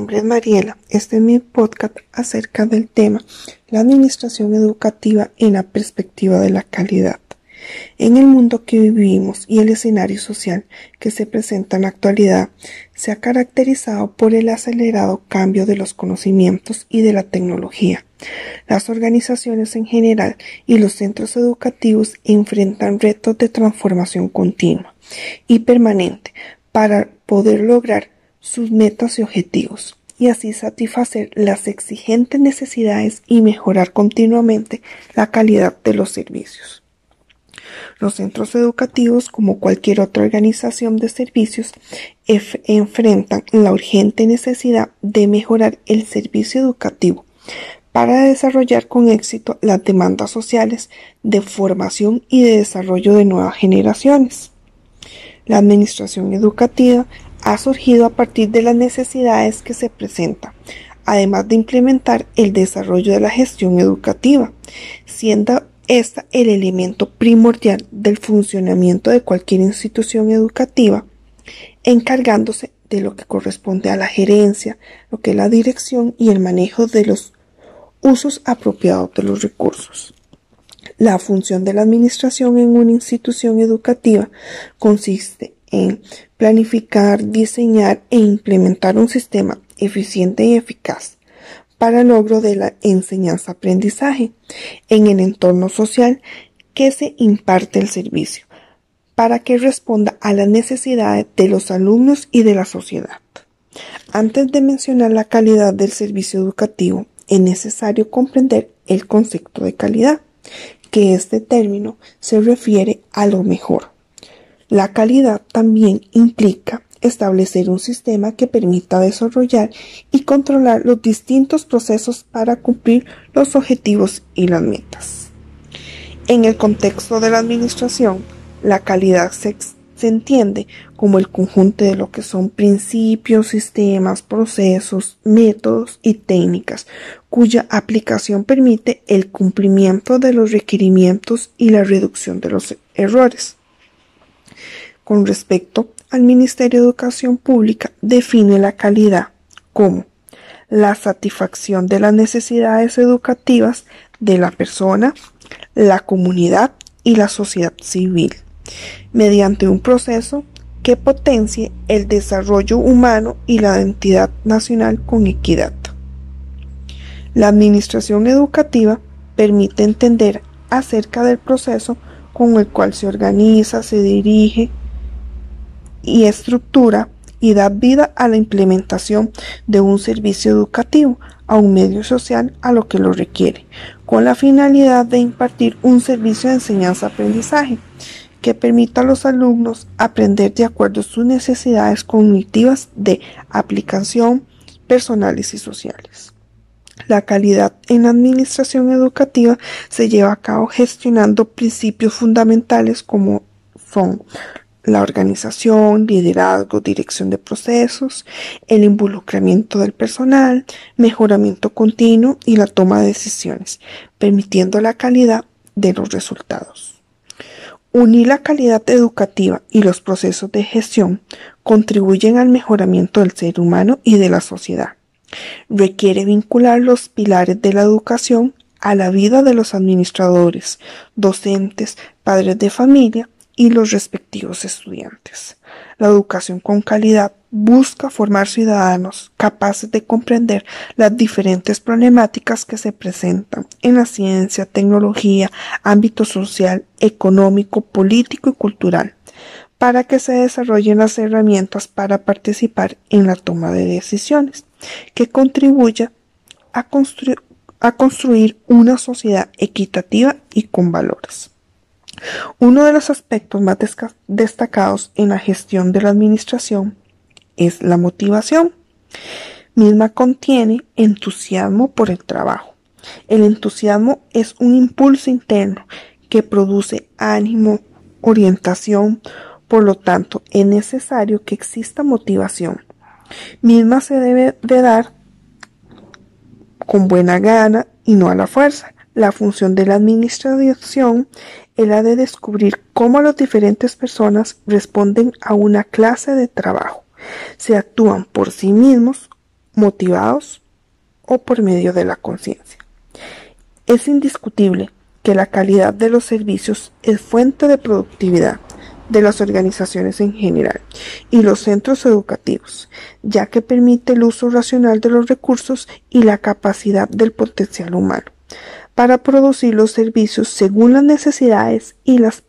Mariela. Este es mi podcast acerca del tema la administración educativa en la perspectiva de la calidad. En el mundo que vivimos y el escenario social que se presenta en la actualidad se ha caracterizado por el acelerado cambio de los conocimientos y de la tecnología. Las organizaciones en general y los centros educativos enfrentan retos de transformación continua y permanente para poder lograr sus metas y objetivos y así satisfacer las exigentes necesidades y mejorar continuamente la calidad de los servicios. Los centros educativos, como cualquier otra organización de servicios, enfrentan la urgente necesidad de mejorar el servicio educativo para desarrollar con éxito las demandas sociales de formación y de desarrollo de nuevas generaciones. La administración educativa ha surgido a partir de las necesidades que se presentan, además de implementar el desarrollo de la gestión educativa, siendo esta el elemento primordial del funcionamiento de cualquier institución educativa, encargándose de lo que corresponde a la gerencia, lo que es la dirección y el manejo de los usos apropiados de los recursos. La función de la administración en una institución educativa consiste en planificar, diseñar e implementar un sistema eficiente y eficaz para el logro de la enseñanza-aprendizaje en el entorno social que se imparte el servicio, para que responda a las necesidades de los alumnos y de la sociedad. Antes de mencionar la calidad del servicio educativo, es necesario comprender el concepto de calidad, que este término se refiere a lo mejor, la calidad también implica establecer un sistema que permita desarrollar y controlar los distintos procesos para cumplir los objetivos y las metas. En el contexto de la administración, la calidad se, entiende como el conjunto de lo que son principios, sistemas, procesos, métodos y técnicas, cuya aplicación permite el cumplimiento de los requerimientos y la reducción de los errores. Con respecto al Ministerio de Educación Pública, define la calidad como la satisfacción de las necesidades educativas de la persona, la comunidad y la sociedad civil, mediante un proceso que potencie el desarrollo humano y la identidad nacional con equidad. La administración educativa permite entender acerca del proceso con el cual se organiza, se dirige, y estructura y da vida a la implementación de un servicio educativo, a un medio social a lo que lo requiere, con la finalidad de impartir un servicio de enseñanza-aprendizaje que permita a los alumnos aprender de acuerdo a sus necesidades cognitivas de aplicación personales y sociales. La calidad en la administración educativa se lleva a cabo gestionando principios fundamentales como son la organización, liderazgo, dirección de procesos, el involucramiento del personal, mejoramiento continuo y la toma de decisiones, permitiendo la calidad de los resultados. Unir la calidad educativa y los procesos de gestión contribuyen al mejoramiento del ser humano y de la sociedad. Requiere vincular los pilares de la educación a la vida de los administradores, docentes, padres de familia, y los respectivos estudiantes. La educación con calidad busca formar ciudadanos capaces de comprender las diferentes problemáticas que se presentan en la ciencia, tecnología, ámbito social, económico, político y cultural, para que se desarrollen las herramientas para participar en la toma de decisiones, que contribuya a, a construir una sociedad equitativa y con valores. Uno de los aspectos más destacados en la gestión de la administración es la motivación. Misma contiene entusiasmo por el trabajo. El entusiasmo es un impulso interno que produce ánimo, orientación, por lo tanto es necesario que exista motivación. Misma se debe de dar con buena gana y no a la fuerza. La función de la administración es la de descubrir cómo las diferentes personas responden a una clase de trabajo, se actúan por sí mismos motivados o por medio de la conciencia. Es indiscutible que la calidad de los servicios es fuente de productividad de las organizaciones en general y los centros educativos, ya que permite el uso racional de los recursos y la capacidad del potencial humano para producir los servicios según las necesidades y las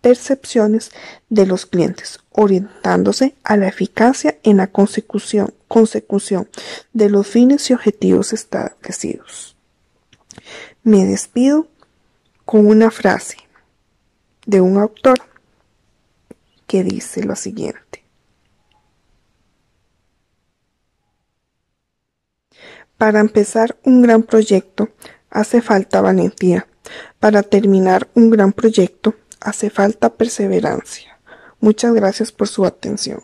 percepciones de los clientes, orientándose a la eficacia en la consecución, consecución de los fines y objetivos establecidos. Me despido con una frase de un autor que dice lo siguiente. Para empezar un gran proyecto hace falta valentía. Para terminar un gran proyecto hace falta perseverancia. Muchas gracias por su atención.